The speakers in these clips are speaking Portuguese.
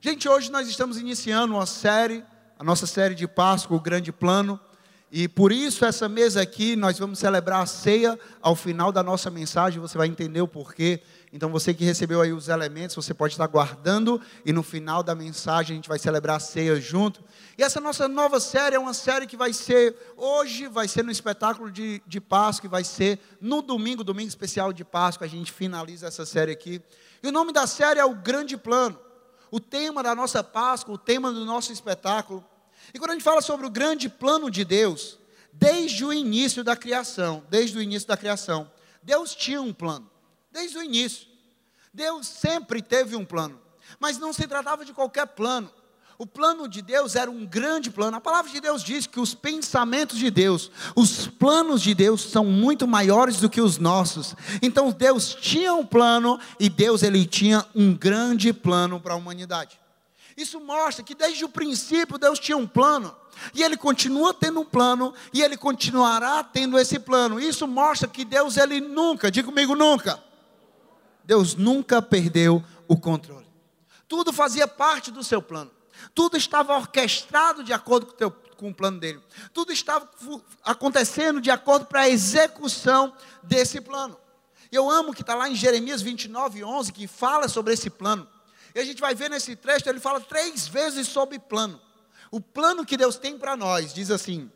Gente, hoje nós estamos iniciando uma série, a nossa série de Páscoa, o Grande Plano. E por isso, essa mesa aqui, nós vamos celebrar a ceia ao final da nossa mensagem. Você vai entender o porquê. Então, você que recebeu aí os elementos, você pode estar guardando. E no final da mensagem, a gente vai celebrar a ceia junto. E essa nossa nova série é uma série que vai ser hoje, vai ser no espetáculo de, de Páscoa, e vai ser no domingo, domingo especial de Páscoa. A gente finaliza essa série aqui. E o nome da série é O Grande Plano. O tema da nossa Páscoa, o tema do nosso espetáculo. E quando a gente fala sobre o grande plano de Deus, desde o início da criação, desde o início da criação, Deus tinha um plano. Desde o início. Deus sempre teve um plano. Mas não se tratava de qualquer plano. O plano de Deus era um grande plano. A palavra de Deus diz que os pensamentos de Deus, os planos de Deus são muito maiores do que os nossos. Então Deus tinha um plano e Deus ele tinha um grande plano para a humanidade. Isso mostra que desde o princípio Deus tinha um plano. E ele continua tendo um plano e ele continuará tendo esse plano. Isso mostra que Deus ele nunca, diga comigo nunca. Deus nunca perdeu o controle. Tudo fazia parte do seu plano. Tudo estava orquestrado de acordo com o, teu, com o plano dele. Tudo estava acontecendo de acordo para a execução desse plano. Eu amo que está lá em Jeremias 29, 11, que fala sobre esse plano. E a gente vai ver nesse trecho, ele fala três vezes sobre plano. O plano que Deus tem para nós, diz assim: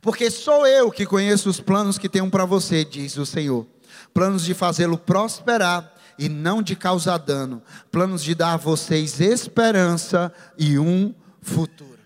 Porque sou eu que conheço os planos que tenho para você, diz o Senhor. Planos de fazê-lo prosperar e não de causar dano, planos de dar a vocês esperança e um futuro.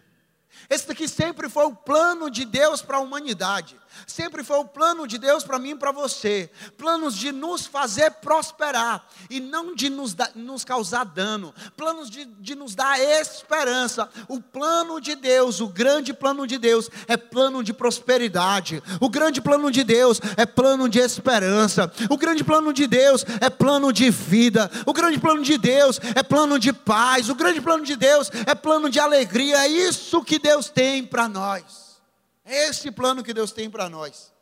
Esse daqui sempre foi o plano de Deus para a humanidade sempre foi o plano de Deus para mim e para você. Planos de nos fazer prosperar e não de nos, da, nos causar dano. Planos de, de nos dar esperança. O plano de Deus, o grande plano de Deus, é plano de prosperidade. O grande plano de Deus é plano de esperança. O grande plano de Deus é plano de vida. O grande plano de Deus é plano de paz. O grande plano de Deus é plano de alegria. É isso que Deus tem para nós. É esse plano que Deus tem para nós.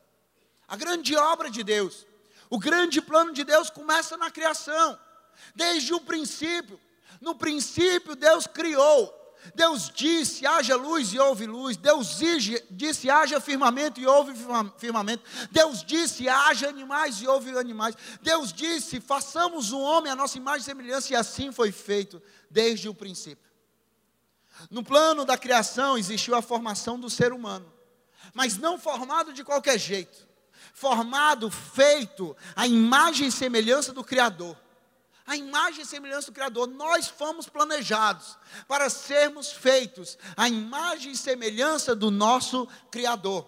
A grande obra de Deus, o grande plano de Deus começa na criação, desde o princípio. No princípio, Deus criou. Deus disse: haja luz e houve luz. Deus disse: haja firmamento e houve firmamento. Deus disse: haja animais e houve animais. Deus disse: façamos o homem a nossa imagem e semelhança, e assim foi feito desde o princípio. No plano da criação existiu a formação do ser humano mas não formado de qualquer jeito. Formado, feito a imagem e semelhança do Criador. A imagem e semelhança do Criador, nós fomos planejados para sermos feitos a imagem e semelhança do nosso Criador.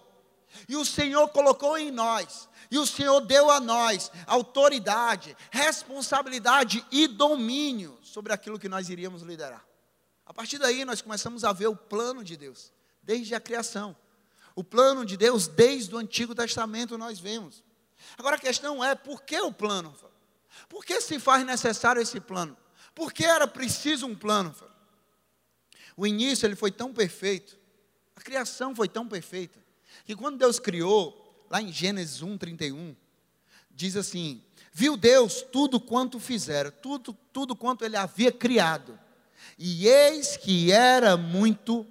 E o Senhor colocou em nós, e o Senhor deu a nós autoridade, responsabilidade e domínio sobre aquilo que nós iríamos liderar. A partir daí, nós começamos a ver o plano de Deus, desde a criação. O plano de Deus desde o Antigo Testamento nós vemos. Agora a questão é, por que o plano? Por que se faz necessário esse plano? Por que era preciso um plano? O início ele foi tão perfeito, a criação foi tão perfeita, que quando Deus criou, lá em Gênesis 1, 31, diz assim: Viu Deus tudo quanto fizera, tudo, tudo quanto ele havia criado, e eis que era muito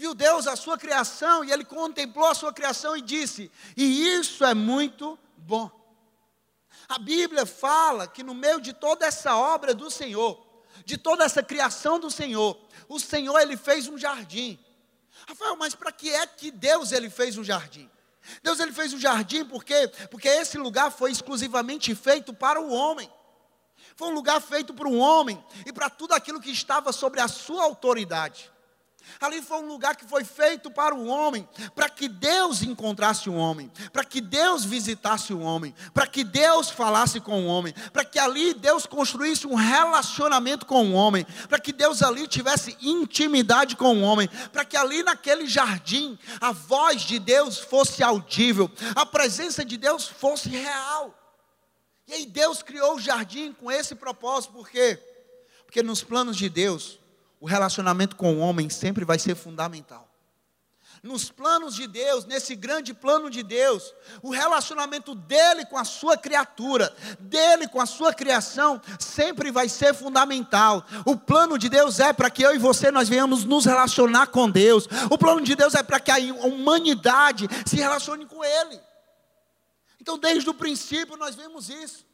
viu Deus a sua criação e ele contemplou a sua criação e disse: E isso é muito bom. A Bíblia fala que no meio de toda essa obra do Senhor, de toda essa criação do Senhor, o Senhor ele fez um jardim. Rafael, mas para que é que Deus ele fez um jardim? Deus ele fez um jardim porque porque esse lugar foi exclusivamente feito para o homem. Foi um lugar feito para o homem e para tudo aquilo que estava sobre a sua autoridade. Ali foi um lugar que foi feito para o homem, para que Deus encontrasse o homem, para que Deus visitasse o homem, para que Deus falasse com o homem, para que ali Deus construísse um relacionamento com o homem, para que Deus ali tivesse intimidade com o homem, para que ali naquele jardim a voz de Deus fosse audível, a presença de Deus fosse real. E aí Deus criou o jardim com esse propósito, por quê? Porque nos planos de Deus, o relacionamento com o homem sempre vai ser fundamental. nos planos de Deus, nesse grande plano de Deus, o relacionamento dele com a sua criatura, dele com a sua criação, sempre vai ser fundamental. O plano de Deus é para que eu e você nós venhamos nos relacionar com Deus. O plano de Deus é para que a humanidade se relacione com ele. Então, desde o princípio nós vemos isso.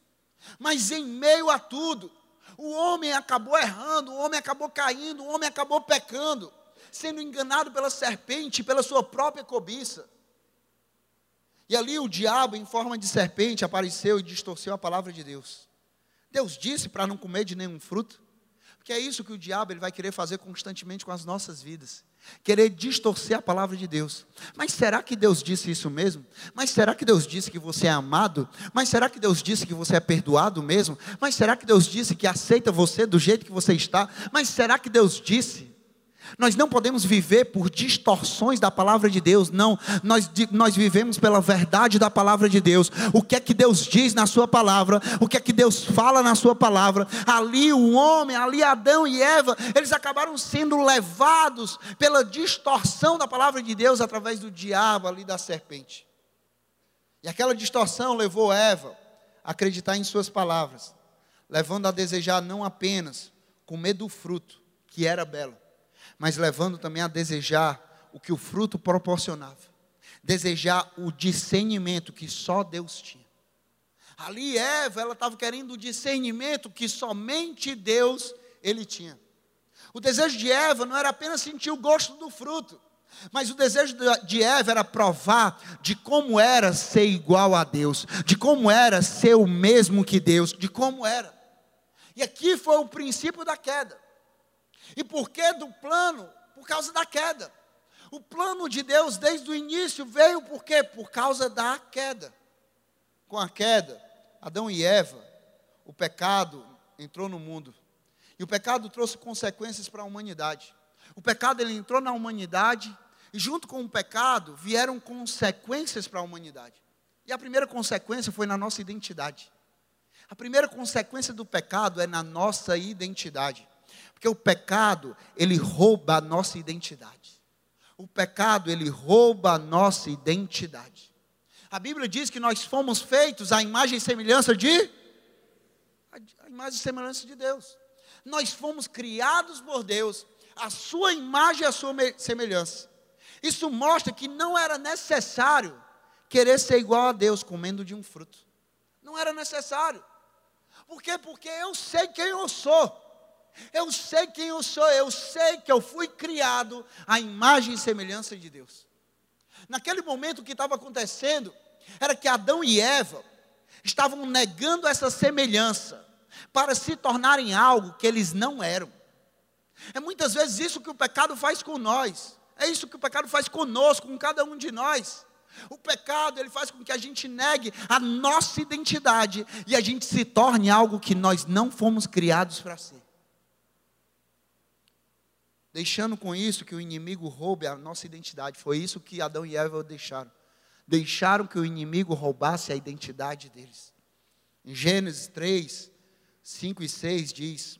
Mas em meio a tudo, o homem acabou errando, o homem acabou caindo, o homem acabou pecando sendo enganado pela serpente, pela sua própria cobiça. E ali o diabo, em forma de serpente, apareceu e distorceu a palavra de Deus. Deus disse para não comer de nenhum fruto, porque é isso que o diabo ele vai querer fazer constantemente com as nossas vidas. Querer distorcer a palavra de Deus. Mas será que Deus disse isso mesmo? Mas será que Deus disse que você é amado? Mas será que Deus disse que você é perdoado mesmo? Mas será que Deus disse que aceita você do jeito que você está? Mas será que Deus disse? Nós não podemos viver por distorções da palavra de Deus, não. Nós, nós vivemos pela verdade da palavra de Deus. O que é que Deus diz na Sua palavra, o que é que Deus fala na Sua palavra. Ali o homem, ali Adão e Eva, eles acabaram sendo levados pela distorção da palavra de Deus através do diabo ali da serpente. E aquela distorção levou Eva a acreditar em Suas palavras, levando a desejar não apenas comer do fruto, que era belo mas levando também a desejar o que o fruto proporcionava, desejar o discernimento que só Deus tinha. Ali Eva, ela estava querendo o discernimento que somente Deus ele tinha. O desejo de Eva não era apenas sentir o gosto do fruto, mas o desejo de Eva era provar de como era ser igual a Deus, de como era ser o mesmo que Deus, de como era. E aqui foi o princípio da queda. E por que do plano? Por causa da queda. O plano de Deus desde o início veio por quê? Por causa da queda. Com a queda, Adão e Eva, o pecado entrou no mundo. E o pecado trouxe consequências para a humanidade. O pecado ele entrou na humanidade e junto com o pecado vieram consequências para a humanidade. E a primeira consequência foi na nossa identidade. A primeira consequência do pecado é na nossa identidade. Porque o pecado, ele rouba a nossa identidade. O pecado, ele rouba a nossa identidade. A Bíblia diz que nós fomos feitos à imagem e semelhança de a imagem e semelhança de Deus. Nós fomos criados por Deus, a sua imagem e a sua semelhança. Isso mostra que não era necessário querer ser igual a Deus comendo de um fruto. Não era necessário. Por quê? Porque eu sei quem eu sou. Eu sei quem eu sou, eu sei que eu fui criado à imagem e semelhança de Deus. Naquele momento o que estava acontecendo era que Adão e Eva estavam negando essa semelhança para se tornarem algo que eles não eram. É muitas vezes isso que o pecado faz com nós. É isso que o pecado faz conosco, com cada um de nós. O pecado, ele faz com que a gente negue a nossa identidade e a gente se torne algo que nós não fomos criados para ser deixando com isso que o inimigo roube a nossa identidade. Foi isso que Adão e Eva deixaram. Deixaram que o inimigo roubasse a identidade deles. Em Gênesis 3, 5 e 6 diz: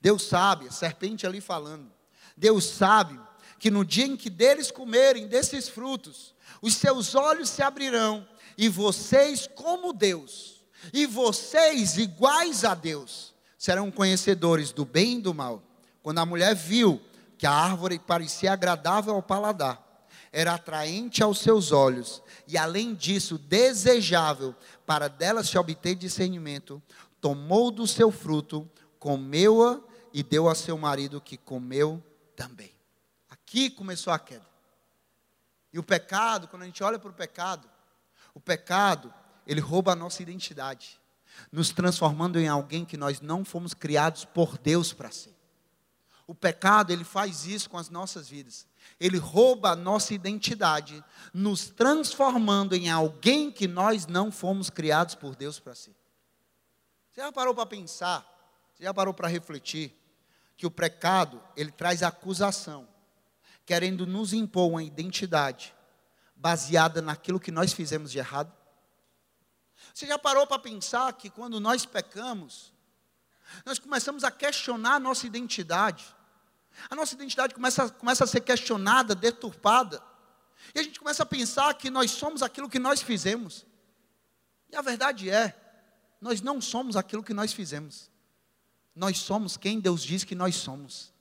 Deus sabe, a serpente ali falando, Deus sabe que no dia em que deles comerem desses frutos, os seus olhos se abrirão, e vocês, como Deus, e vocês, iguais a Deus, serão conhecedores do bem e do mal. Quando a mulher viu que a árvore parecia agradável ao paladar, era atraente aos seus olhos e, além disso, desejável para dela se obter discernimento, tomou do seu fruto, comeu-a e deu a seu marido que comeu também. Aqui começou a queda. E o pecado, quando a gente olha para o pecado, o pecado, ele rouba a nossa identidade, nos transformando em alguém que nós não fomos criados por Deus para ser. O pecado, ele faz isso com as nossas vidas. Ele rouba a nossa identidade, nos transformando em alguém que nós não fomos criados por Deus para ser. Você já parou para pensar? Você já parou para refletir que o pecado, ele traz acusação, querendo nos impor uma identidade baseada naquilo que nós fizemos de errado? Você já parou para pensar que quando nós pecamos, nós começamos a questionar a nossa identidade. A nossa identidade começa, começa a ser questionada, deturpada. E a gente começa a pensar que nós somos aquilo que nós fizemos. E a verdade é, nós não somos aquilo que nós fizemos. Nós somos quem Deus diz que nós somos.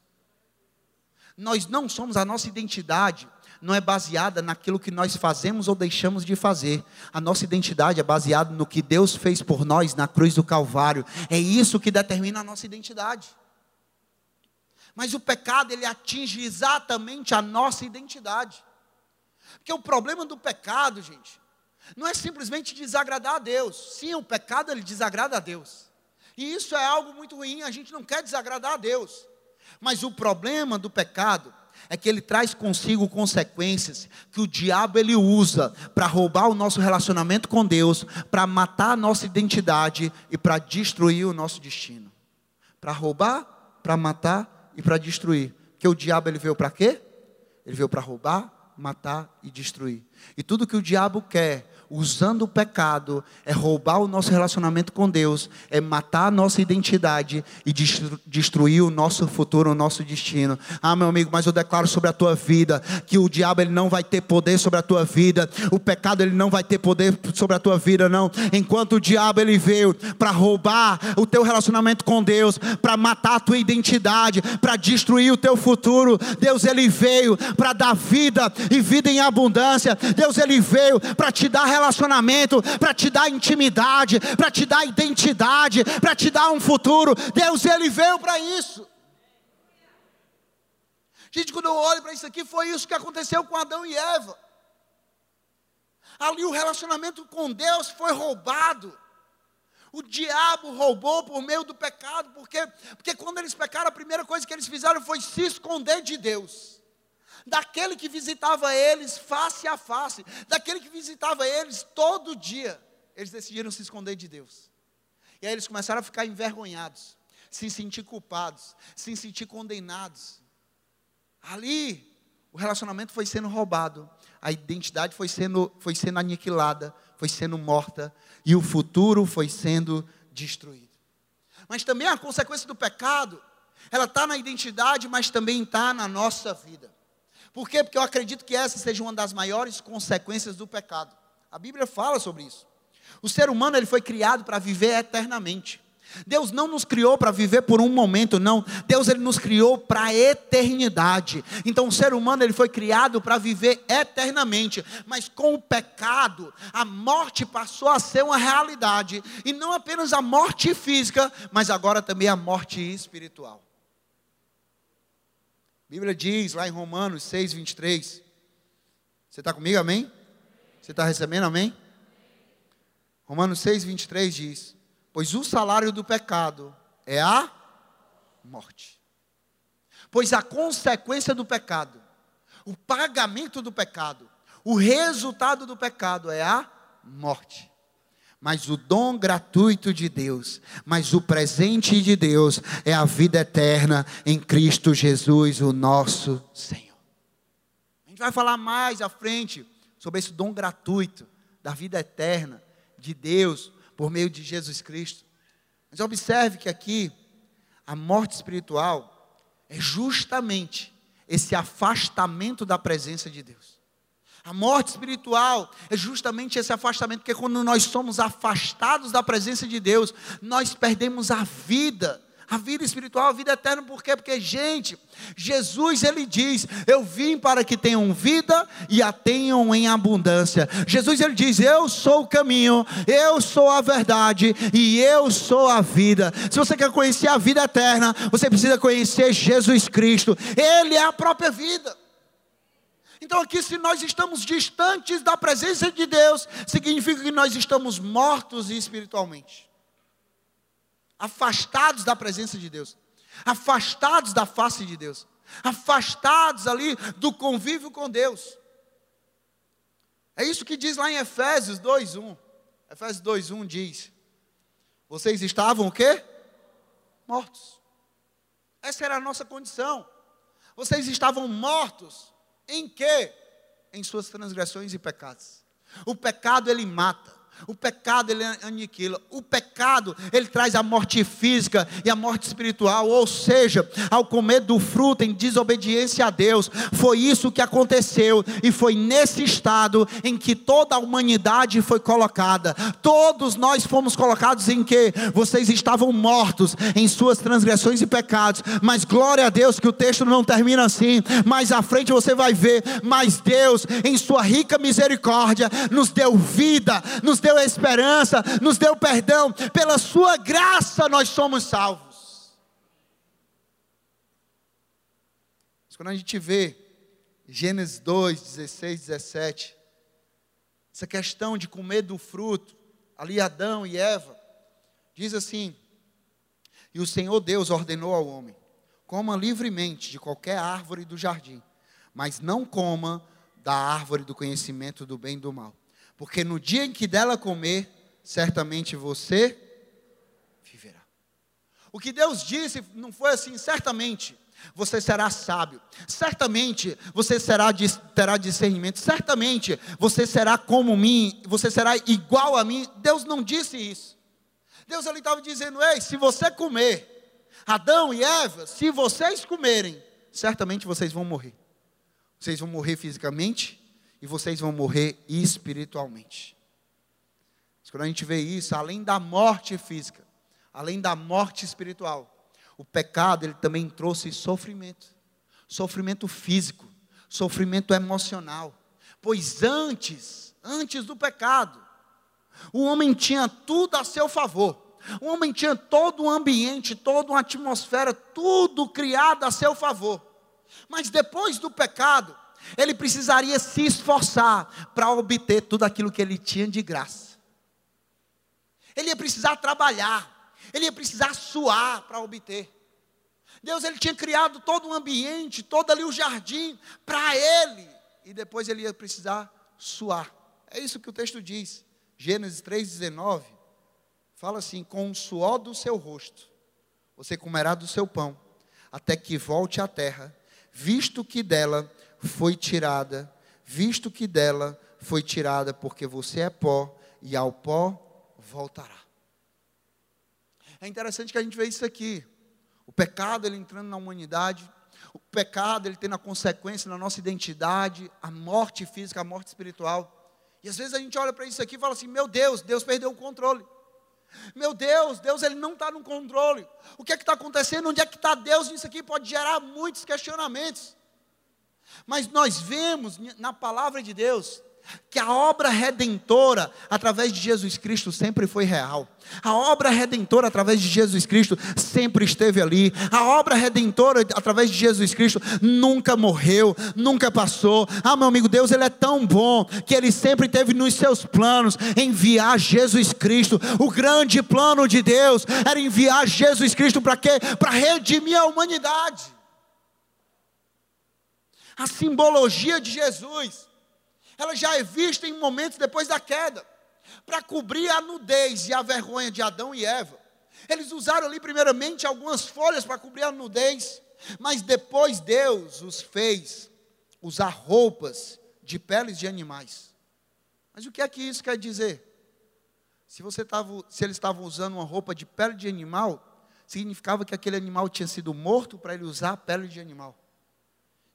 Nós não somos a nossa identidade, não é baseada naquilo que nós fazemos ou deixamos de fazer. A nossa identidade é baseada no que Deus fez por nós na cruz do Calvário. É isso que determina a nossa identidade. Mas o pecado, ele atinge exatamente a nossa identidade. Porque o problema do pecado, gente, não é simplesmente desagradar a Deus. Sim, o pecado ele desagrada a Deus. E isso é algo muito ruim, a gente não quer desagradar a Deus. Mas o problema do pecado é que ele traz consigo consequências que o diabo ele usa para roubar o nosso relacionamento com Deus, para matar a nossa identidade e para destruir o nosso destino. Para roubar, para matar e para destruir. Porque o diabo ele veio para quê? Ele veio para roubar, matar e destruir. E tudo que o diabo quer usando o pecado, é roubar o nosso relacionamento com Deus, é matar a nossa identidade e destruir o nosso futuro, o nosso destino. Ah, meu amigo, mas eu declaro sobre a tua vida que o diabo ele não vai ter poder sobre a tua vida, o pecado ele não vai ter poder sobre a tua vida, não. Enquanto o diabo ele veio para roubar o teu relacionamento com Deus, para matar a tua identidade, para destruir o teu futuro, Deus ele veio para dar vida e vida em abundância. Deus ele veio para te dar relacionamento para te dar intimidade, para te dar identidade, para te dar um futuro. Deus, Ele veio para isso. Gente, quando eu olho para isso aqui, foi isso que aconteceu com Adão e Eva. Ali o relacionamento com Deus foi roubado. O diabo roubou por meio do pecado, porque, porque quando eles pecaram, a primeira coisa que eles fizeram foi se esconder de Deus daquele que visitava eles face a face, daquele que visitava eles todo dia. Eles decidiram se esconder de Deus. E aí eles começaram a ficar envergonhados, se sentir culpados, se sentir condenados. Ali, o relacionamento foi sendo roubado, a identidade foi sendo, foi sendo aniquilada, foi sendo morta, e o futuro foi sendo destruído. Mas também a consequência do pecado, ela está na identidade, mas também está na nossa vida. Por quê? Porque eu acredito que essa seja uma das maiores consequências do pecado. A Bíblia fala sobre isso. O ser humano ele foi criado para viver eternamente. Deus não nos criou para viver por um momento, não. Deus ele nos criou para a eternidade. Então o ser humano ele foi criado para viver eternamente, mas com o pecado, a morte passou a ser uma realidade, e não apenas a morte física, mas agora também a morte espiritual. Bíblia diz lá em Romanos 6, 23. Você está comigo, amém? Você está recebendo, amém? Romanos 6, 23 diz: Pois o salário do pecado é a morte. Pois a consequência do pecado, o pagamento do pecado, o resultado do pecado é a morte mas o dom gratuito de Deus, mas o presente de Deus é a vida eterna em Cristo Jesus, o nosso Senhor. A gente vai falar mais à frente sobre esse dom gratuito da vida eterna de Deus por meio de Jesus Cristo. Mas observe que aqui a morte espiritual é justamente esse afastamento da presença de Deus. A morte espiritual é justamente esse afastamento, porque quando nós somos afastados da presença de Deus, nós perdemos a vida, a vida espiritual, a vida eterna, por quê? Porque, gente, Jesus ele diz: Eu vim para que tenham vida e a tenham em abundância. Jesus ele diz: Eu sou o caminho, eu sou a verdade e eu sou a vida. Se você quer conhecer a vida eterna, você precisa conhecer Jesus Cristo, Ele é a própria vida. Então, aqui, se nós estamos distantes da presença de Deus, significa que nós estamos mortos espiritualmente, afastados da presença de Deus, afastados da face de Deus, afastados ali do convívio com Deus. É isso que diz lá em Efésios 2:1. Efésios 2:1 diz: Vocês estavam o quê? Mortos. Essa era a nossa condição. Vocês estavam mortos em que? Em suas transgressões e pecados. O pecado ele mata. O pecado ele aniquila. O pecado ele traz a morte física e a morte espiritual. Ou seja, ao comer do fruto em desobediência a Deus, foi isso que aconteceu e foi nesse estado em que toda a humanidade foi colocada. Todos nós fomos colocados em que vocês estavam mortos em suas transgressões e pecados. Mas glória a Deus que o texto não termina assim. Mais à frente você vai ver, mas Deus em sua rica misericórdia nos deu vida, nos deu esperança, nos deu perdão, pela Sua graça nós somos salvos. Mas quando a gente vê Gênesis 2, 16, 17, essa questão de comer do fruto, ali Adão e Eva, diz assim: E o Senhor Deus ordenou ao homem: coma livremente de qualquer árvore do jardim, mas não coma da árvore do conhecimento do bem e do mal porque no dia em que dela comer, certamente você viverá. O que Deus disse não foi assim, certamente você será sábio, certamente você será, terá discernimento, certamente você será como mim, você será igual a mim. Deus não disse isso. Deus ali estava dizendo: ei, se você comer, Adão e Eva, se vocês comerem, certamente vocês vão morrer. Vocês vão morrer fisicamente, e vocês vão morrer espiritualmente. Mas quando a gente vê isso, além da morte física, além da morte espiritual, o pecado ele também trouxe sofrimento, sofrimento físico, sofrimento emocional. Pois antes, antes do pecado, o homem tinha tudo a seu favor. O homem tinha todo o ambiente, toda uma atmosfera, tudo criado a seu favor. Mas depois do pecado, ele precisaria se esforçar para obter tudo aquilo que ele tinha de graça. Ele ia precisar trabalhar, ele ia precisar suar para obter. Deus ele tinha criado todo um ambiente, todo ali o jardim para ele, e depois ele ia precisar suar. É isso que o texto diz. Gênesis 3:19 fala assim: "Com o suor do seu rosto você comerá do seu pão, até que volte à terra, visto que dela foi tirada, visto que dela foi tirada, porque você é pó e ao pó voltará. É interessante que a gente vê isso aqui. O pecado ele entrando na humanidade, o pecado ele tendo a consequência na nossa identidade, a morte física, a morte espiritual. E às vezes a gente olha para isso aqui e fala assim: meu Deus, Deus perdeu o controle. Meu Deus, Deus ele não está no controle. O que é que está acontecendo? Onde é que está Deus nisso aqui? Pode gerar muitos questionamentos. Mas nós vemos na palavra de Deus que a obra redentora através de Jesus Cristo sempre foi real. A obra redentora através de Jesus Cristo sempre esteve ali. A obra redentora através de Jesus Cristo nunca morreu, nunca passou. Ah, meu amigo, Deus ele é tão bom que ele sempre teve nos seus planos enviar Jesus Cristo. O grande plano de Deus era enviar Jesus Cristo para quê? Para redimir a humanidade a simbologia de Jesus, ela já é vista em momentos depois da queda, para cobrir a nudez e a vergonha de Adão e Eva. Eles usaram ali, primeiramente, algumas folhas para cobrir a nudez, mas depois Deus os fez usar roupas de peles de animais. Mas o que é que isso quer dizer? Se, você tava, se eles estavam usando uma roupa de pele de animal, significava que aquele animal tinha sido morto para ele usar a pele de animal.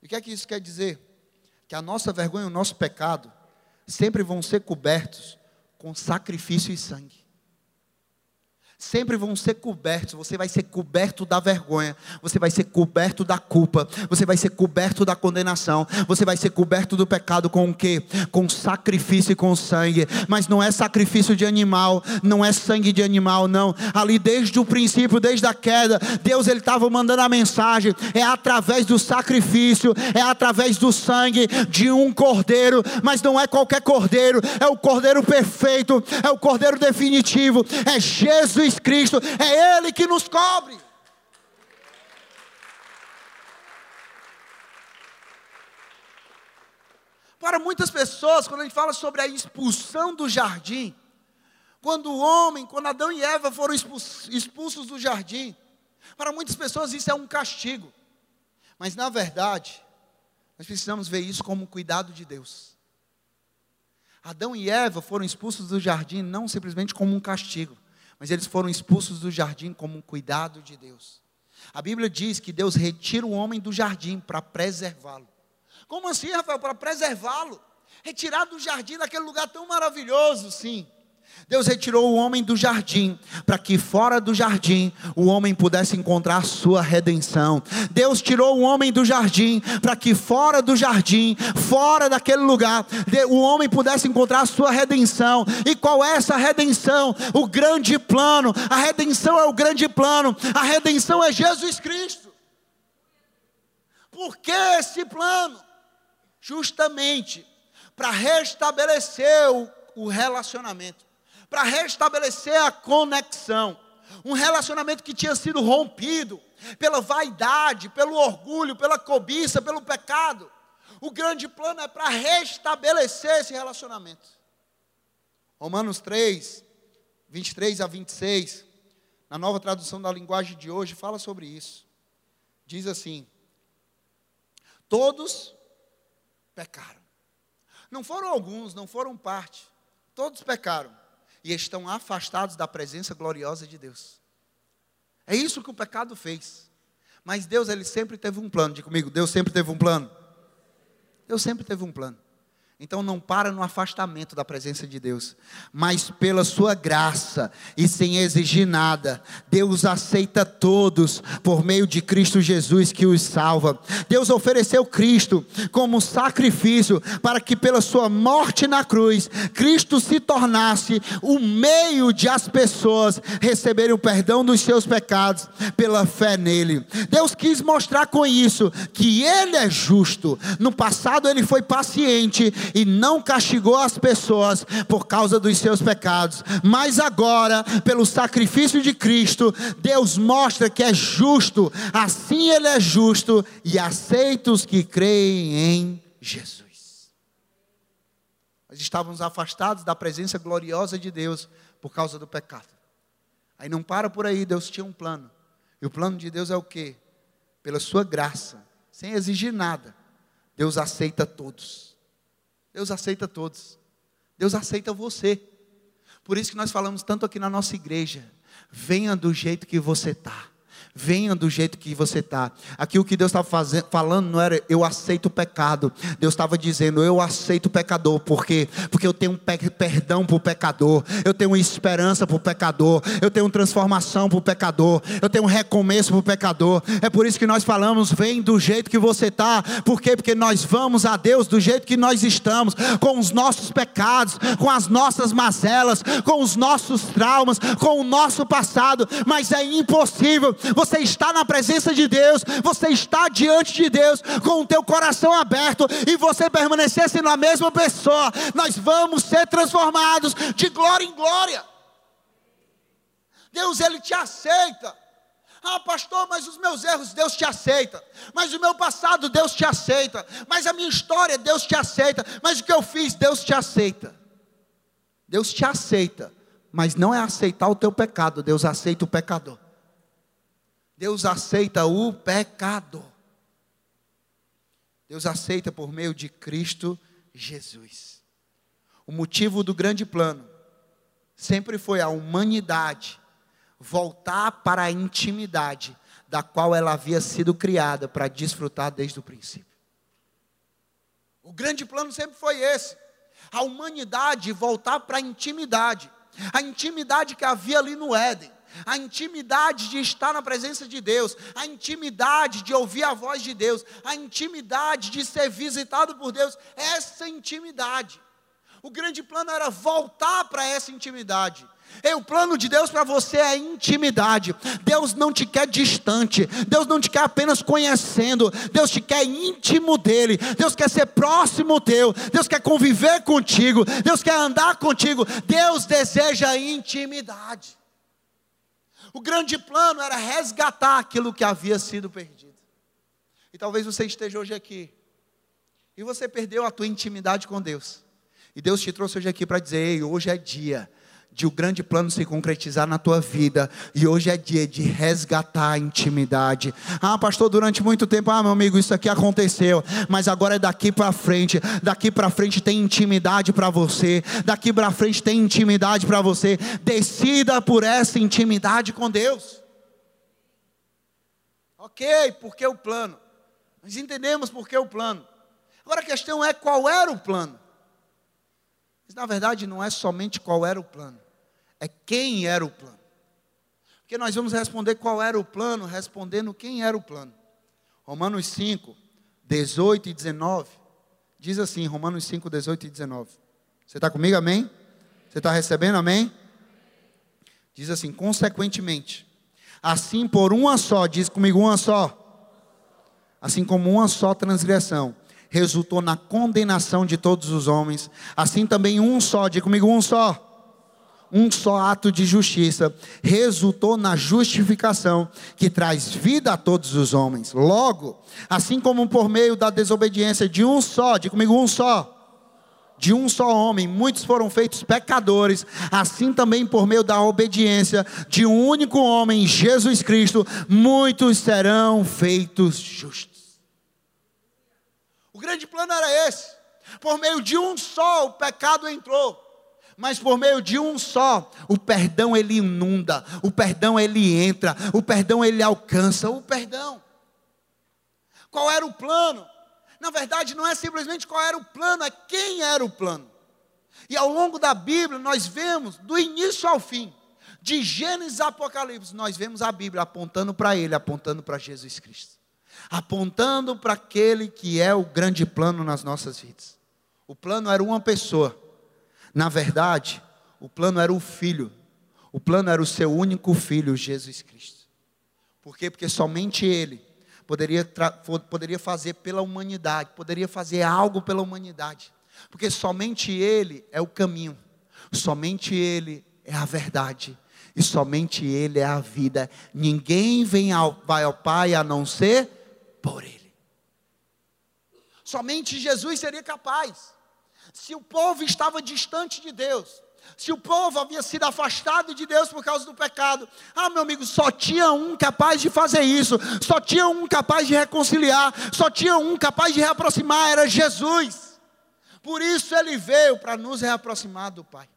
E o que é que isso quer dizer? Que a nossa vergonha e o nosso pecado sempre vão ser cobertos com sacrifício e sangue sempre vão ser cobertos. Você vai ser coberto da vergonha, você vai ser coberto da culpa, você vai ser coberto da condenação, você vai ser coberto do pecado com o quê? Com sacrifício e com sangue. Mas não é sacrifício de animal, não é sangue de animal, não. Ali desde o princípio, desde a queda, Deus ele estava mandando a mensagem. É através do sacrifício, é através do sangue de um cordeiro, mas não é qualquer cordeiro, é o cordeiro perfeito, é o cordeiro definitivo, é Jesus Jesus Cristo, é Ele que nos cobre. Para muitas pessoas, quando a gente fala sobre a expulsão do jardim, quando o homem, quando Adão e Eva foram expulsos do jardim, para muitas pessoas isso é um castigo. Mas na verdade, nós precisamos ver isso como um cuidado de Deus. Adão e Eva foram expulsos do jardim não simplesmente como um castigo, mas eles foram expulsos do jardim como um cuidado de Deus. A Bíblia diz que Deus retira o homem do jardim para preservá-lo. Como assim, Rafael? Para preservá-lo? Retirar do jardim, daquele lugar tão maravilhoso, sim. Deus retirou o homem do jardim, para que fora do jardim o homem pudesse encontrar sua redenção. Deus tirou o homem do jardim, para que fora do jardim, fora daquele lugar, o homem pudesse encontrar sua redenção. E qual é essa redenção? O grande plano. A redenção é o grande plano. A redenção é Jesus Cristo. Por que esse plano? Justamente para restabelecer o, o relacionamento para restabelecer a conexão. Um relacionamento que tinha sido rompido pela vaidade, pelo orgulho, pela cobiça, pelo pecado. O grande plano é para restabelecer esse relacionamento. Romanos 3, 23 a 26, na nova tradução da linguagem de hoje, fala sobre isso. Diz assim: Todos pecaram. Não foram alguns, não foram parte. Todos pecaram e estão afastados da presença gloriosa de Deus. É isso que o pecado fez. Mas Deus, ele sempre teve um plano. Diga comigo, Deus sempre teve um plano. Deus sempre teve um plano. Então não para no afastamento da presença de Deus, mas pela sua graça e sem exigir nada, Deus aceita todos por meio de Cristo Jesus que os salva. Deus ofereceu Cristo como sacrifício para que pela sua morte na cruz, Cristo se tornasse o meio de as pessoas receberem o perdão dos seus pecados pela fé nele. Deus quis mostrar com isso que ele é justo. No passado ele foi paciente e não castigou as pessoas por causa dos seus pecados, mas agora, pelo sacrifício de Cristo, Deus mostra que é justo, assim Ele é justo e aceita os que creem em Jesus. Nós estávamos afastados da presença gloriosa de Deus por causa do pecado. Aí não para por aí, Deus tinha um plano. E o plano de Deus é o quê? Pela sua graça, sem exigir nada, Deus aceita todos. Deus aceita todos. Deus aceita você. Por isso que nós falamos tanto aqui na nossa igreja. Venha do jeito que você está. Venha do jeito que você está. Aqui o que Deus estava falando não era eu aceito o pecado. Deus estava dizendo eu aceito o pecador. Por quê? Porque eu tenho pe perdão para o pecador. Eu tenho esperança para o pecador. Eu tenho transformação para o pecador. Eu tenho recomeço para o pecador. É por isso que nós falamos: vem do jeito que você está. Por quê? Porque nós vamos a Deus do jeito que nós estamos, com os nossos pecados, com as nossas mazelas, com os nossos traumas, com o nosso passado. Mas é impossível você está na presença de Deus, você está diante de Deus com o teu coração aberto e você permanecer sendo a mesma pessoa, nós vamos ser transformados de glória em glória. Deus ele te aceita. Ah, pastor, mas os meus erros Deus te aceita. Mas o meu passado Deus te aceita. Mas a minha história Deus te aceita. Mas o que eu fiz Deus te aceita. Deus te aceita, mas não é aceitar o teu pecado, Deus aceita o pecador. Deus aceita o pecado. Deus aceita por meio de Cristo Jesus. O motivo do grande plano sempre foi a humanidade voltar para a intimidade da qual ela havia sido criada para desfrutar desde o princípio. O grande plano sempre foi esse: a humanidade voltar para a intimidade, a intimidade que havia ali no Éden a intimidade de estar na presença de Deus, a intimidade de ouvir a voz de Deus, a intimidade de ser visitado por Deus, essa intimidade. O grande plano era voltar para essa intimidade. E o plano de Deus para você é intimidade. Deus não te quer distante. Deus não te quer apenas conhecendo. Deus te quer íntimo dele. Deus quer ser próximo teu. Deus quer conviver contigo. Deus quer andar contigo. Deus deseja intimidade. O grande plano era resgatar aquilo que havia sido perdido. E talvez você esteja hoje aqui e você perdeu a tua intimidade com Deus. E Deus te trouxe hoje aqui para dizer: Ei, hoje é dia de o grande plano se concretizar na tua vida. E hoje é dia de resgatar a intimidade. Ah, pastor, durante muito tempo, ah, meu amigo, isso aqui aconteceu, mas agora é daqui para frente. Daqui para frente tem intimidade para você. Daqui para frente tem intimidade para você. Decida por essa intimidade com Deus. OK, porque o plano. Nós entendemos porque o plano. Agora a questão é qual era o plano. Mas na verdade não é somente qual era o plano é quem era o plano. Porque nós vamos responder qual era o plano, respondendo quem era o plano. Romanos 5, 18 e 19, diz assim: Romanos 5, 18 e 19. Você está comigo, amém? Você está recebendo, amém? Diz assim: consequentemente, assim por uma só, diz comigo uma só, assim como uma só transgressão resultou na condenação de todos os homens, assim também um só, diz comigo um só um só ato de justiça resultou na justificação que traz vida a todos os homens. Logo, assim como por meio da desobediência de um só, diga comigo um só, de um só homem, muitos foram feitos pecadores, assim também por meio da obediência de um único homem, Jesus Cristo, muitos serão feitos justos. O grande plano era esse. Por meio de um só o pecado entrou mas por meio de um só, o perdão ele inunda, o perdão ele entra, o perdão ele alcança, o perdão. Qual era o plano? Na verdade, não é simplesmente qual era o plano, é quem era o plano. E ao longo da Bíblia, nós vemos, do início ao fim, de Gênesis a Apocalipse, nós vemos a Bíblia apontando para Ele, apontando para Jesus Cristo, apontando para aquele que é o grande plano nas nossas vidas. O plano era uma pessoa na verdade, o plano era o filho. O plano era o seu único filho, Jesus Cristo. Por quê? Porque somente ele poderia, poderia fazer pela humanidade, poderia fazer algo pela humanidade. Porque somente ele é o caminho, somente ele é a verdade e somente ele é a vida. Ninguém vem ao, vai ao Pai a não ser por ele. Somente Jesus seria capaz se o povo estava distante de Deus, se o povo havia sido afastado de Deus por causa do pecado, ah, meu amigo, só tinha um capaz de fazer isso, só tinha um capaz de reconciliar, só tinha um capaz de reaproximar, era Jesus. Por isso ele veio para nos reaproximar do Pai.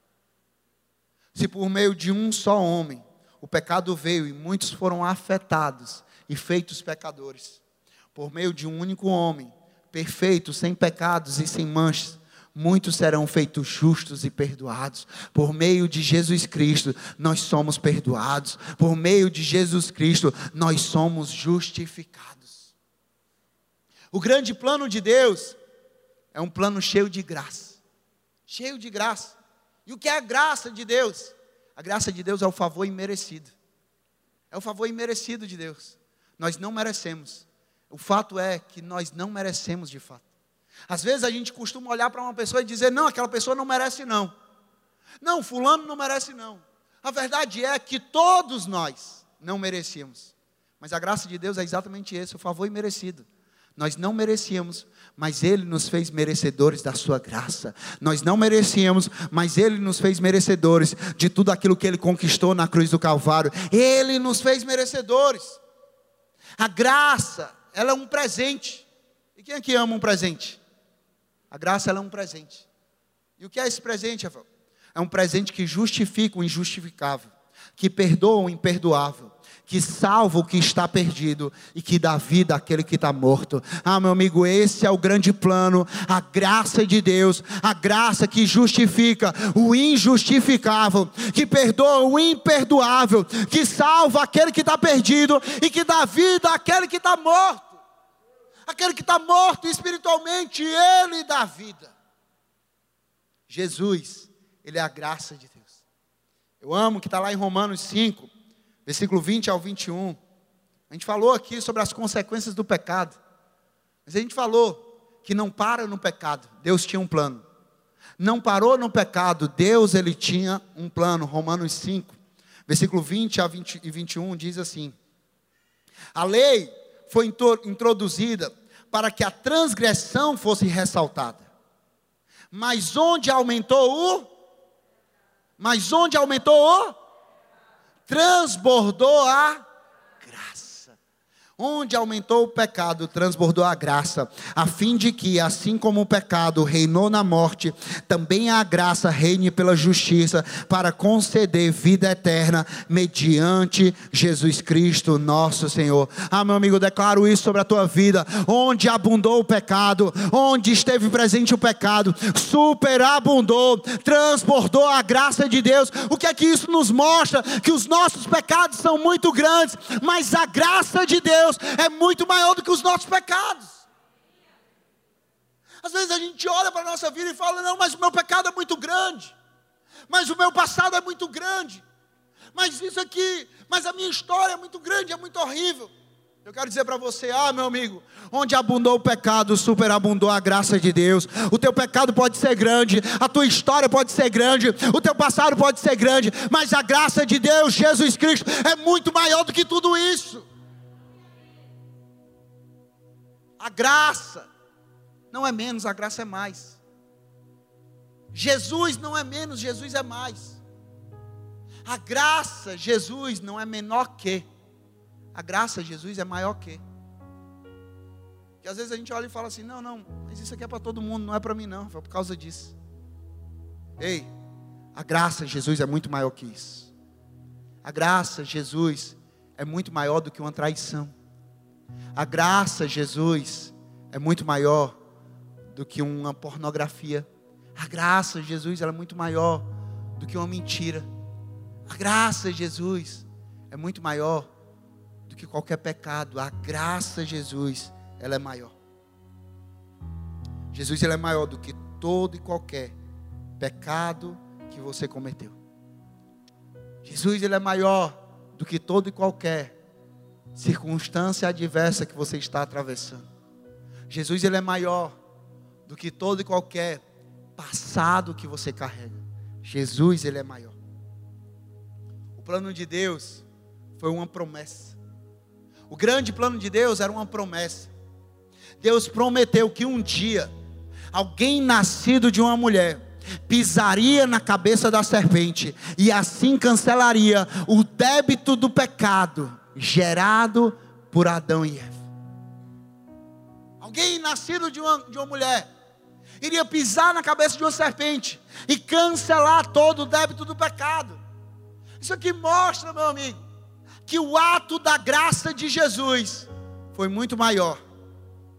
Se por meio de um só homem o pecado veio e muitos foram afetados e feitos pecadores, por meio de um único homem, perfeito, sem pecados e sem manchas, muitos serão feitos justos e perdoados. Por meio de Jesus Cristo, nós somos perdoados. Por meio de Jesus Cristo, nós somos justificados. O grande plano de Deus é um plano cheio de graça. Cheio de graça. E o que é a graça de Deus? A graça de Deus é o favor imerecido. É o favor imerecido de Deus. Nós não merecemos. O fato é que nós não merecemos de fato. Às vezes a gente costuma olhar para uma pessoa e dizer: não, aquela pessoa não merece, não. Não, Fulano não merece, não. A verdade é que todos nós não merecíamos. Mas a graça de Deus é exatamente esse, o favor imerecido. Nós não merecíamos, mas Ele nos fez merecedores da Sua graça. Nós não merecíamos, mas Ele nos fez merecedores de tudo aquilo que Ele conquistou na cruz do Calvário. Ele nos fez merecedores. A graça, ela é um presente. E quem aqui ama um presente? A graça ela é um presente. E o que é esse presente, Rafael? É um presente que justifica o injustificável, que perdoa o imperdoável, que salva o que está perdido e que dá vida àquele que está morto. Ah, meu amigo, esse é o grande plano, a graça de Deus, a graça que justifica o injustificável, que perdoa o imperdoável, que salva aquele que está perdido e que dá vida àquele que está morto. Aquele que está morto espiritualmente, ele dá vida. Jesus, ele é a graça de Deus. Eu amo que está lá em Romanos 5, versículo 20 ao 21. A gente falou aqui sobre as consequências do pecado. Mas a gente falou que não para no pecado, Deus tinha um plano. Não parou no pecado, Deus ele tinha um plano. Romanos 5, versículo 20 a 20 e 21 diz assim: A lei foi introduzida para que a transgressão fosse ressaltada. Mas onde aumentou o Mas onde aumentou o? Transbordou a Onde aumentou o pecado, transbordou a graça, a fim de que, assim como o pecado reinou na morte, também a graça reine pela justiça, para conceder vida eterna mediante Jesus Cristo, nosso Senhor. Ah, meu amigo, declaro isso sobre a tua vida. Onde abundou o pecado, onde esteve presente o pecado, superabundou, transbordou a graça de Deus. O que é que isso nos mostra? Que os nossos pecados são muito grandes, mas a graça de Deus Deus é muito maior do que os nossos pecados. Às vezes a gente olha para a nossa vida e fala: não, mas o meu pecado é muito grande, mas o meu passado é muito grande, mas isso aqui, mas a minha história é muito grande, é muito horrível. Eu quero dizer para você, ah, meu amigo, onde abundou o pecado, superabundou a graça de Deus. O teu pecado pode ser grande, a tua história pode ser grande, o teu passado pode ser grande, mas a graça de Deus, Jesus Cristo, é muito maior do que tudo isso. A graça não é menos, a graça é mais. Jesus não é menos, Jesus é mais. A graça, Jesus não é menor que. A graça, Jesus é maior que. Que às vezes a gente olha e fala assim: não, não, mas isso aqui é para todo mundo, não é para mim, não. Foi por causa disso. Ei, a graça, Jesus é muito maior que isso. A graça, Jesus, é muito maior do que uma traição. A graça, Jesus, é muito maior do que uma pornografia. A graça, Jesus, ela é muito maior do que uma mentira. A graça, Jesus, é muito maior do que qualquer pecado. A graça, Jesus, ela é maior. Jesus, ele é maior do que todo e qualquer pecado que você cometeu. Jesus, ele é maior do que todo e qualquer circunstância adversa que você está atravessando. Jesus ele é maior do que todo e qualquer passado que você carrega. Jesus ele é maior. O plano de Deus foi uma promessa. O grande plano de Deus era uma promessa. Deus prometeu que um dia alguém nascido de uma mulher pisaria na cabeça da serpente e assim cancelaria o débito do pecado gerado por Adão e Eva. Alguém nascido de uma, de uma mulher iria pisar na cabeça de uma serpente e cancelar todo o débito do pecado. Isso aqui mostra, meu amigo, que o ato da graça de Jesus foi muito maior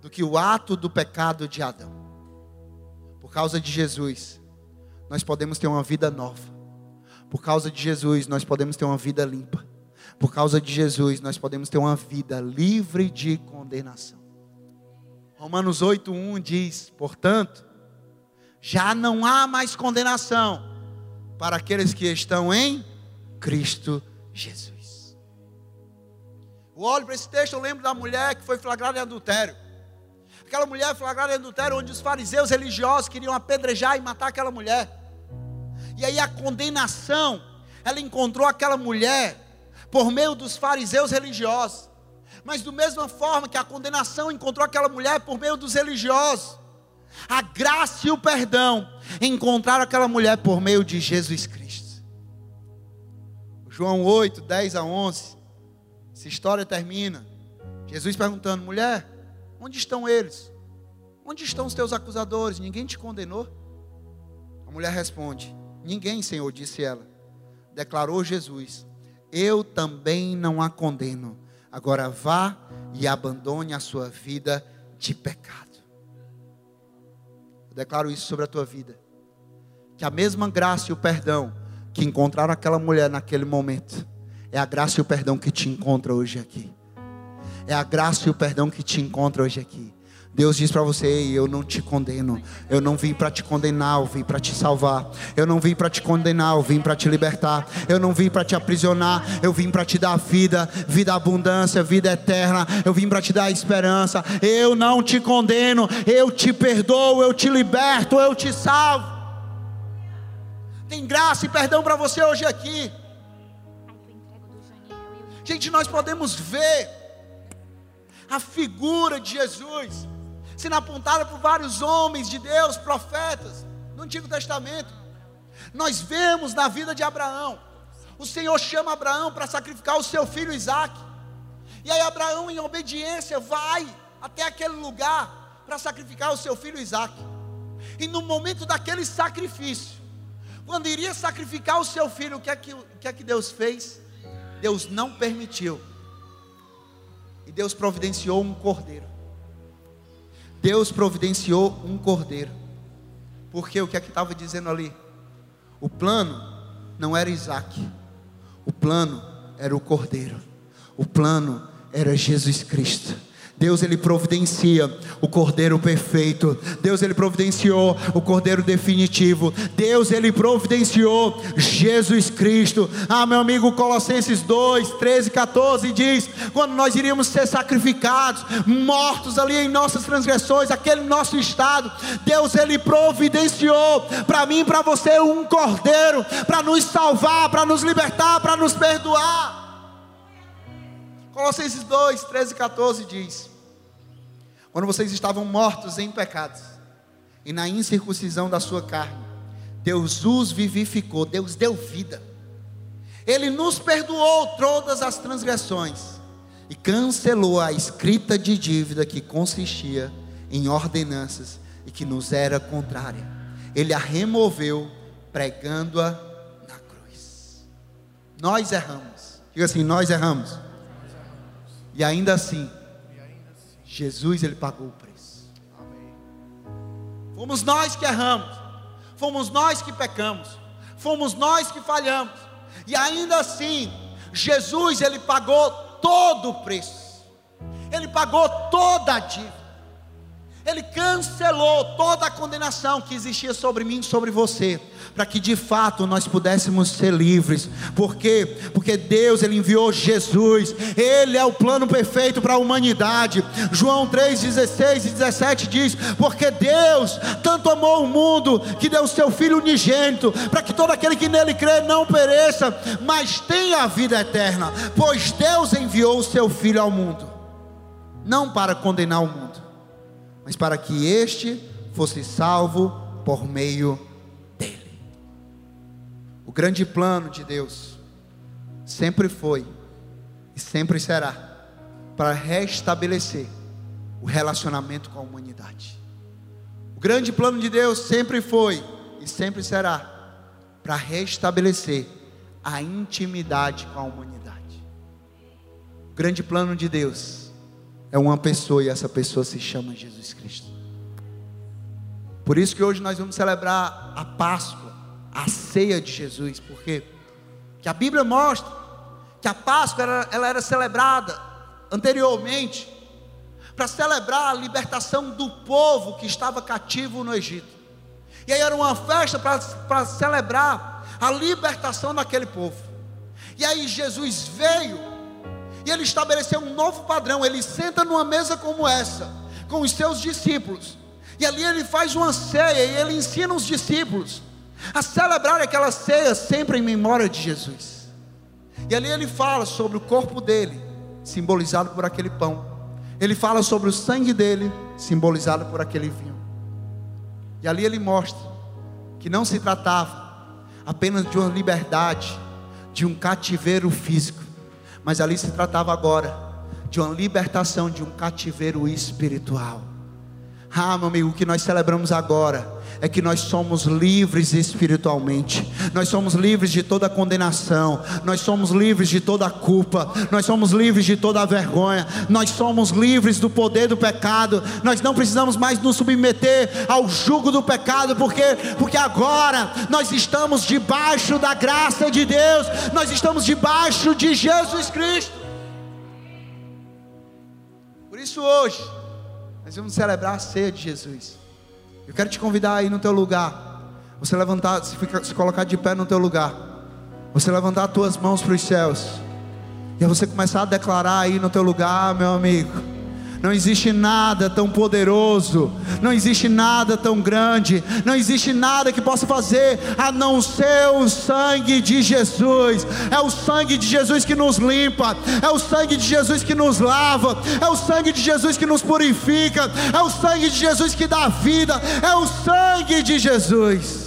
do que o ato do pecado de Adão. Por causa de Jesus, nós podemos ter uma vida nova. Por causa de Jesus, nós podemos ter uma vida limpa. Por causa de Jesus, nós podemos ter uma vida livre de condenação. Romanos 8:1 diz, portanto, já não há mais condenação para aqueles que estão em Cristo Jesus. Eu olho para esse texto, eu lembro da mulher que foi flagrada em adultério. Aquela mulher flagrada em adultério, onde os fariseus religiosos queriam apedrejar e matar aquela mulher. E aí a condenação, ela encontrou aquela mulher por meio dos fariseus religiosos. Mas, do mesma forma que a condenação encontrou aquela mulher por meio dos religiosos, a graça e o perdão encontraram aquela mulher por meio de Jesus Cristo. João 8, 10 a 11. Essa história termina. Jesus perguntando: mulher, onde estão eles? Onde estão os teus acusadores? Ninguém te condenou? A mulher responde: Ninguém, Senhor, disse ela. Declarou Jesus eu também não a condeno. Agora vá e abandone a sua vida de pecado. Eu declaro isso sobre a tua vida. Que a mesma graça e o perdão que encontraram aquela mulher naquele momento, é a graça e o perdão que te encontra hoje aqui. É a graça e o perdão que te encontra hoje aqui. Deus diz para você: Eu não te condeno. Eu não vim para te condenar, eu vim para te salvar. Eu não vim para te condenar, eu vim para te libertar. Eu não vim para te aprisionar, eu vim para te dar vida, vida abundância, vida eterna. Eu vim para te dar esperança. Eu não te condeno, eu te perdoo, eu te liberto, eu te salvo. Tem graça e perdão para você hoje aqui. Gente, nós podemos ver a figura de Jesus sendo apontada por vários homens de Deus, profetas, no Antigo Testamento. Nós vemos na vida de Abraão, o Senhor chama Abraão para sacrificar o seu filho Isaac. E aí Abraão, em obediência, vai até aquele lugar para sacrificar o seu filho Isaac. E no momento daquele sacrifício, quando iria sacrificar o seu filho, o que é que, o que, é que Deus fez? Deus não permitiu. E Deus providenciou um cordeiro. Deus providenciou um cordeiro. Porque o que é que estava dizendo ali? O plano não era Isaac. O plano era o cordeiro. O plano era Jesus Cristo. Deus ele providencia o cordeiro perfeito. Deus ele providenciou o cordeiro definitivo. Deus ele providenciou Jesus Cristo. Ah, meu amigo, Colossenses 2, 13, 14 diz: quando nós iríamos ser sacrificados, mortos ali em nossas transgressões, aquele nosso estado, Deus ele providenciou para mim e para você um cordeiro para nos salvar, para nos libertar, para nos perdoar. Colossenses 2, 13 e 14 diz: quando vocês estavam mortos em pecados e na incircuncisão da sua carne, Deus os vivificou, Deus deu vida. Ele nos perdoou todas as transgressões e cancelou a escrita de dívida que consistia em ordenanças e que nos era contrária. Ele a removeu, pregando-a na cruz. Nós erramos. Diga assim: nós erramos. E ainda assim, Jesus ele pagou o preço. Amém. Fomos nós que erramos. Fomos nós que pecamos. Fomos nós que falhamos. E ainda assim, Jesus ele pagou todo o preço. Ele pagou toda a dívida. Ele cancelou toda a condenação que existia sobre mim e sobre você para que de fato nós pudéssemos ser livres. Por quê? Porque Deus ele enviou Jesus. Ele é o plano perfeito para a humanidade. João 3:16 e 17 diz: "Porque Deus tanto amou o mundo que deu o seu filho unigênito, para que todo aquele que nele crê não pereça, mas tenha a vida eterna. Pois Deus enviou o seu filho ao mundo, não para condenar o mundo, mas para que este fosse salvo por meio o grande plano de Deus sempre foi e sempre será para restabelecer o relacionamento com a humanidade. O grande plano de Deus sempre foi e sempre será para restabelecer a intimidade com a humanidade. O grande plano de Deus é uma pessoa e essa pessoa se chama Jesus Cristo. Por isso que hoje nós vamos celebrar a Páscoa a ceia de Jesus, porque que a Bíblia mostra que a Páscoa era, ela era celebrada anteriormente para celebrar a libertação do povo que estava cativo no Egito. E aí era uma festa para celebrar a libertação daquele povo. E aí Jesus veio e ele estabeleceu um novo padrão. Ele senta numa mesa como essa, com os seus discípulos. E ali ele faz uma ceia e ele ensina os discípulos a celebrar aquela ceia sempre em memória de Jesus. E ali ele fala sobre o corpo dele, simbolizado por aquele pão. Ele fala sobre o sangue dele, simbolizado por aquele vinho. E ali ele mostra que não se tratava apenas de uma liberdade, de um cativeiro físico, mas ali se tratava agora de uma libertação de um cativeiro espiritual. Ah, meu amigo, o que nós celebramos agora é que nós somos livres espiritualmente, nós somos livres de toda condenação, nós somos livres de toda culpa, nós somos livres de toda vergonha, nós somos livres do poder do pecado, nós não precisamos mais nos submeter ao jugo do pecado, porque, porque agora nós estamos debaixo da graça de Deus, nós estamos debaixo de Jesus Cristo. Por isso hoje, nós vamos celebrar a ceia de Jesus. Eu quero te convidar aí no teu lugar. Você levantar, se, se colocar de pé no teu lugar. Você levantar as tuas mãos para os céus. E você começar a declarar aí no teu lugar, meu amigo. Não existe nada tão poderoso, não existe nada tão grande, não existe nada que possa fazer a não ser o sangue de Jesus. É o sangue de Jesus que nos limpa, é o sangue de Jesus que nos lava, é o sangue de Jesus que nos purifica, é o sangue de Jesus que dá vida, é o sangue de Jesus.